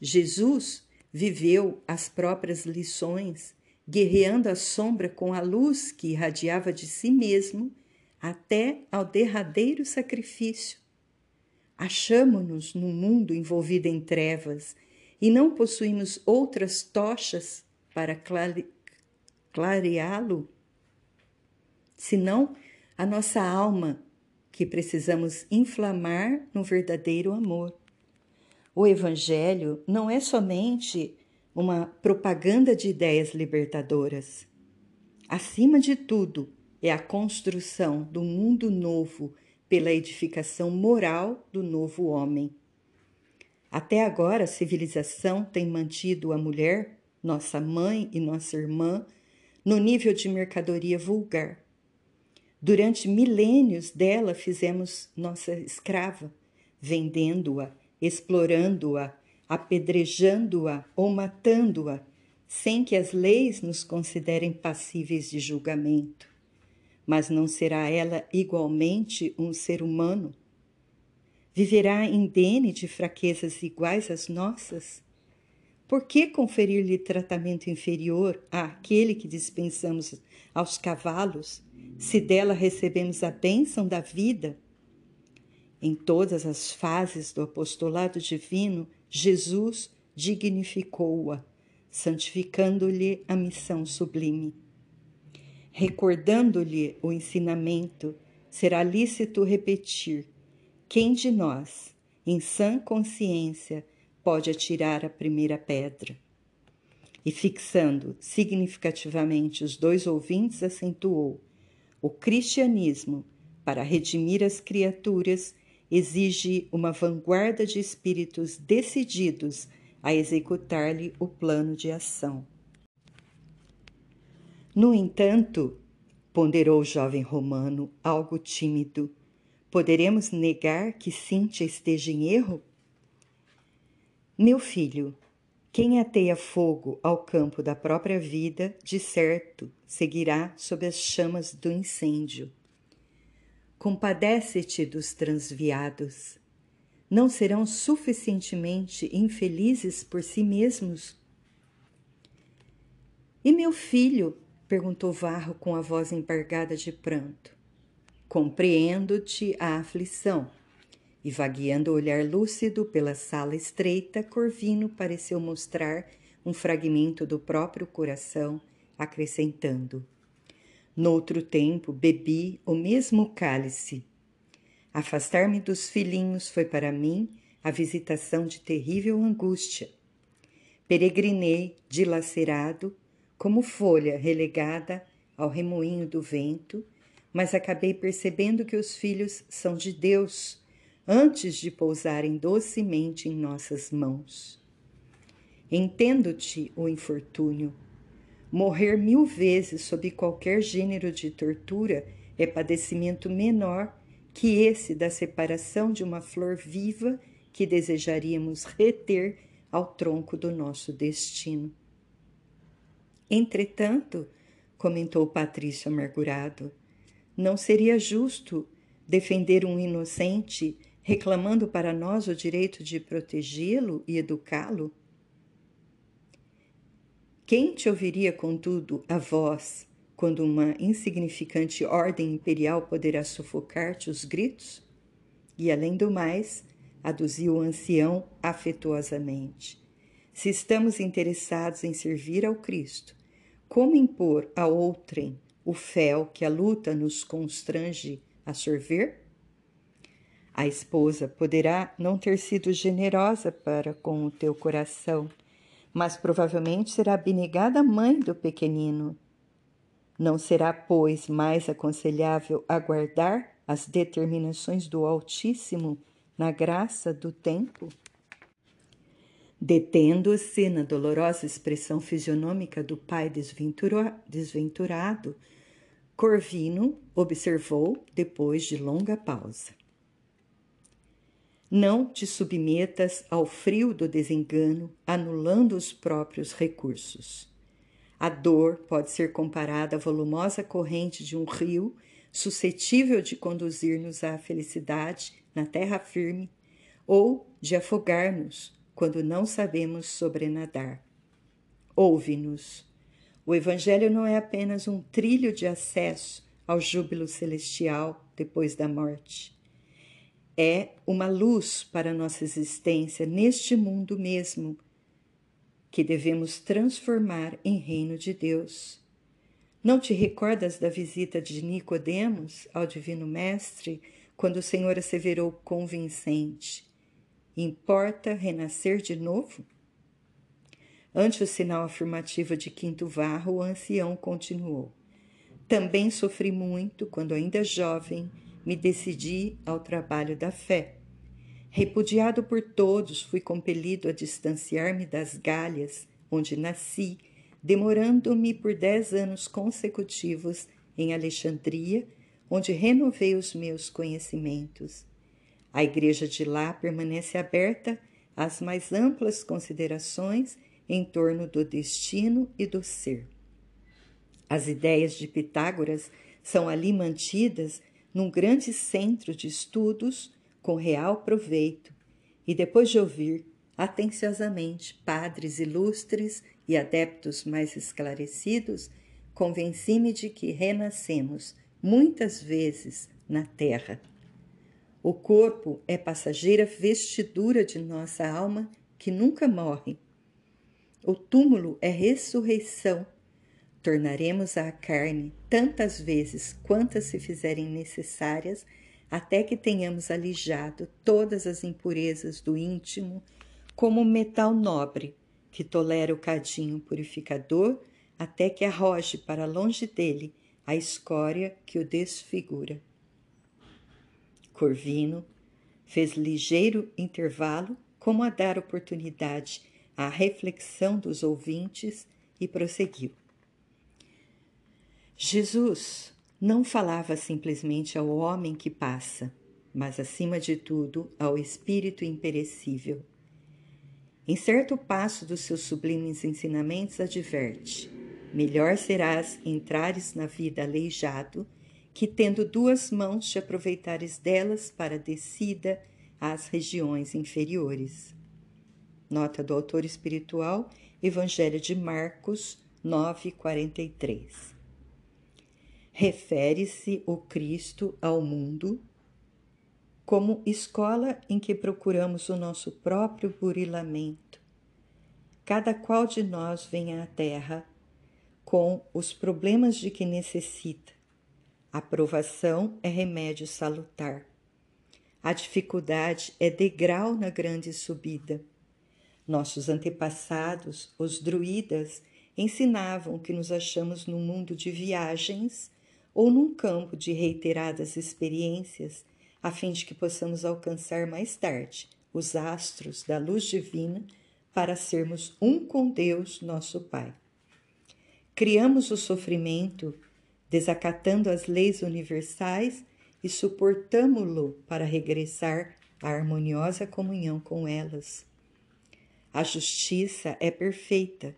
Jesus viveu as próprias lições, guerreando a sombra com a luz que irradiava de si mesmo até ao derradeiro sacrifício. Achamo-nos no mundo envolvido em trevas e não possuímos outras tochas para clare... clareá-lo senão a nossa alma, que precisamos inflamar no verdadeiro amor. O Evangelho não é somente uma propaganda de ideias libertadoras. Acima de tudo, é a construção do mundo novo pela edificação moral do novo homem. Até agora, a civilização tem mantido a mulher, nossa mãe e nossa irmã, no nível de mercadoria vulgar. Durante milênios dela fizemos nossa escrava, vendendo-a, explorando-a, apedrejando-a ou matando-a, sem que as leis nos considerem passíveis de julgamento. Mas não será ela igualmente um ser humano? Viverá indene de fraquezas iguais às nossas? Por que conferir-lhe tratamento inferior àquele que dispensamos aos cavalos? se dela recebemos a bênção da vida. Em todas as fases do apostolado divino, Jesus dignificou-a, santificando-lhe a missão sublime. Recordando-lhe o ensinamento, será lícito repetir: quem de nós, em sã consciência, pode atirar a primeira pedra? E fixando significativamente os dois ouvintes, acentuou: o cristianismo, para redimir as criaturas, exige uma vanguarda de espíritos decididos a executar-lhe o plano de ação. No entanto, ponderou o jovem romano, algo tímido, poderemos negar que Cíntia esteja em erro? Meu filho, quem ateia fogo ao campo da própria vida, de certo seguirá sob as chamas do incêndio. Compadece-te dos transviados. Não serão suficientemente infelizes por si mesmos? E meu filho? perguntou Varro com a voz embargada de pranto. Compreendo-te a aflição e vagueando o olhar lúcido pela sala estreita, Corvino pareceu mostrar um fragmento do próprio coração acrescentando: Noutro tempo bebi o mesmo cálice. Afastar-me dos filhinhos foi para mim a visitação de terrível angústia. Peregrinei dilacerado, como folha relegada ao remoinho do vento, mas acabei percebendo que os filhos são de Deus antes de pousarem docemente em nossas mãos. Entendo-te o infortúnio. Morrer mil vezes sob qualquer gênero de tortura é padecimento menor que esse da separação de uma flor viva que desejaríamos reter ao tronco do nosso destino. Entretanto, comentou Patrício amargurado, não seria justo defender um inocente reclamando para nós o direito de protegê-lo e educá-lo? Quem te ouviria, contudo, a voz, quando uma insignificante ordem imperial poderá sufocar-te os gritos? E além do mais, aduziu o ancião afetuosamente, se estamos interessados em servir ao Cristo, como impor a outrem o fel que a luta nos constrange a sorver? A esposa poderá não ter sido generosa para com o teu coração, mas provavelmente será abnegada mãe do pequenino. Não será, pois, mais aconselhável aguardar as determinações do Altíssimo na graça do tempo? Detendo-se na dolorosa expressão fisionômica do pai desventurado, Corvino observou depois de longa pausa. Não te submetas ao frio do desengano, anulando os próprios recursos. A dor pode ser comparada à volumosa corrente de um rio suscetível de conduzir-nos à felicidade na terra firme ou de afogar-nos quando não sabemos sobrenadar. Ouve-nos. O Evangelho não é apenas um trilho de acesso ao júbilo celestial depois da morte é uma luz para nossa existência neste mundo mesmo, que devemos transformar em reino de Deus. Não te recordas da visita de Nicodemos ao Divino Mestre, quando o Senhor asseverou convincente: Importa renascer de novo? Ante o sinal afirmativo de Quinto Varro, o ancião continuou: Também sofri muito quando ainda jovem me decidi ao trabalho da fé. Repudiado por todos, fui compelido a distanciar-me das galhas onde nasci, demorando-me por dez anos consecutivos em Alexandria, onde renovei os meus conhecimentos. A igreja de lá permanece aberta às mais amplas considerações em torno do destino e do ser. As ideias de Pitágoras são ali mantidas num grande centro de estudos com real proveito, e depois de ouvir atenciosamente padres ilustres e adeptos mais esclarecidos, convenci-me de que renascemos muitas vezes na terra. O corpo é passageira vestidura de nossa alma que nunca morre. O túmulo é ressurreição Tornaremos à carne tantas vezes quantas se fizerem necessárias, até que tenhamos alijado todas as impurezas do íntimo, como metal nobre que tolera o cadinho purificador, até que arroje para longe dele a escória que o desfigura. Corvino fez ligeiro intervalo, como a dar oportunidade à reflexão dos ouvintes, e prosseguiu. Jesus não falava simplesmente ao homem que passa, mas acima de tudo ao espírito imperecível. Em certo passo dos seus sublimes ensinamentos adverte: melhor serás entrares na vida aleijado que tendo duas mãos te aproveitares delas para descida às regiões inferiores. Nota do autor espiritual, Evangelho de Marcos 9:43 refere-se o Cristo ao mundo como escola em que procuramos o nosso próprio burilamento. Cada qual de nós vem à Terra com os problemas de que necessita. A provação é remédio salutar. A dificuldade é degrau na grande subida. Nossos antepassados, os druidas, ensinavam que nos achamos num mundo de viagens ou num campo de reiteradas experiências, a fim de que possamos alcançar mais tarde os astros da luz divina para sermos um com Deus, nosso Pai. Criamos o sofrimento desacatando as leis universais e suportamo-lo para regressar à harmoniosa comunhão com elas. A justiça é perfeita.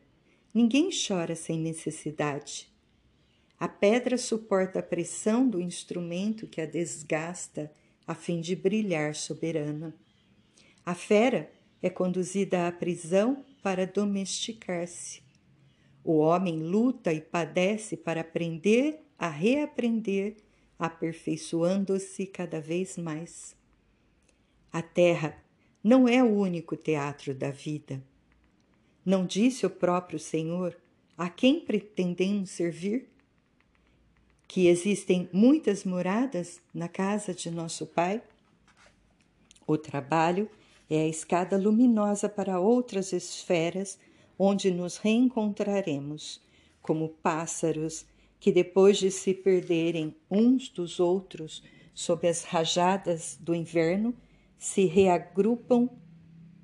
Ninguém chora sem necessidade. A pedra suporta a pressão do instrumento que a desgasta a fim de brilhar soberana. A fera é conduzida à prisão para domesticar-se. O homem luta e padece para aprender a reaprender, aperfeiçoando-se cada vez mais. A terra não é o único teatro da vida. Não disse o próprio Senhor a quem pretendemos servir? Que existem muitas moradas na casa de nosso Pai? O trabalho é a escada luminosa para outras esferas onde nos reencontraremos, como pássaros que, depois de se perderem uns dos outros sob as rajadas do inverno, se reagrupam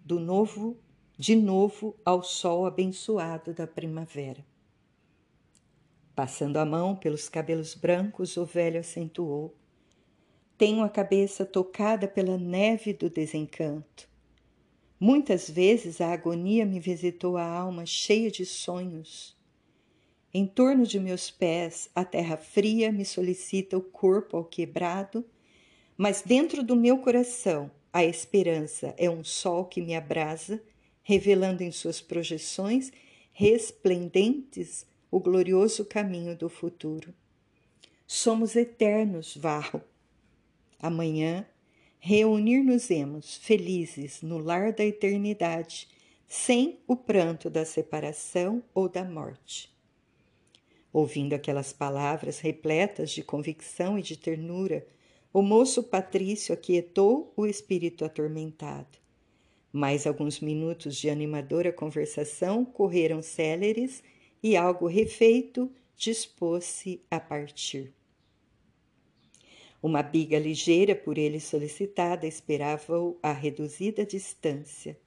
do novo, de novo ao sol abençoado da primavera. Passando a mão pelos cabelos brancos, o velho acentuou: Tenho a cabeça tocada pela neve do desencanto. Muitas vezes a agonia me visitou a alma cheia de sonhos. Em torno de meus pés, a terra fria me solicita o corpo ao quebrado, mas dentro do meu coração, a esperança é um sol que me abrasa, revelando em suas projeções resplendentes o glorioso caminho do futuro. Somos eternos, Varro. Amanhã reunir-nos-emos felizes no lar da eternidade, sem o pranto da separação ou da morte. Ouvindo aquelas palavras repletas de convicção e de ternura, o moço Patrício aquietou o espírito atormentado. Mais alguns minutos de animadora conversação correram céleres e algo refeito dispôs-se a partir. Uma biga ligeira por ele solicitada esperava-o a reduzida distância.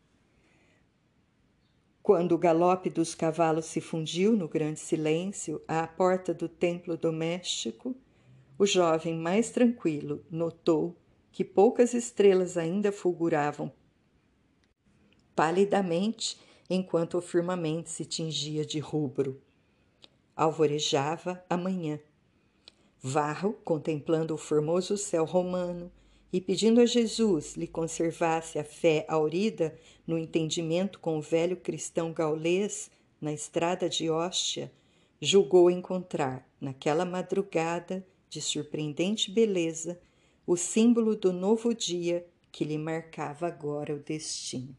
Quando o galope dos cavalos se fundiu no grande silêncio à porta do templo doméstico, o jovem mais tranquilo notou que poucas estrelas ainda fulguravam palidamente enquanto o firmamento se tingia de rubro. Alvorejava a manhã. Varro, contemplando o formoso céu romano e pedindo a Jesus lhe conservasse a fé aurida no entendimento com o velho cristão gaulês na estrada de Hóstia, julgou encontrar, naquela madrugada de surpreendente beleza, o símbolo do novo dia que lhe marcava agora o destino.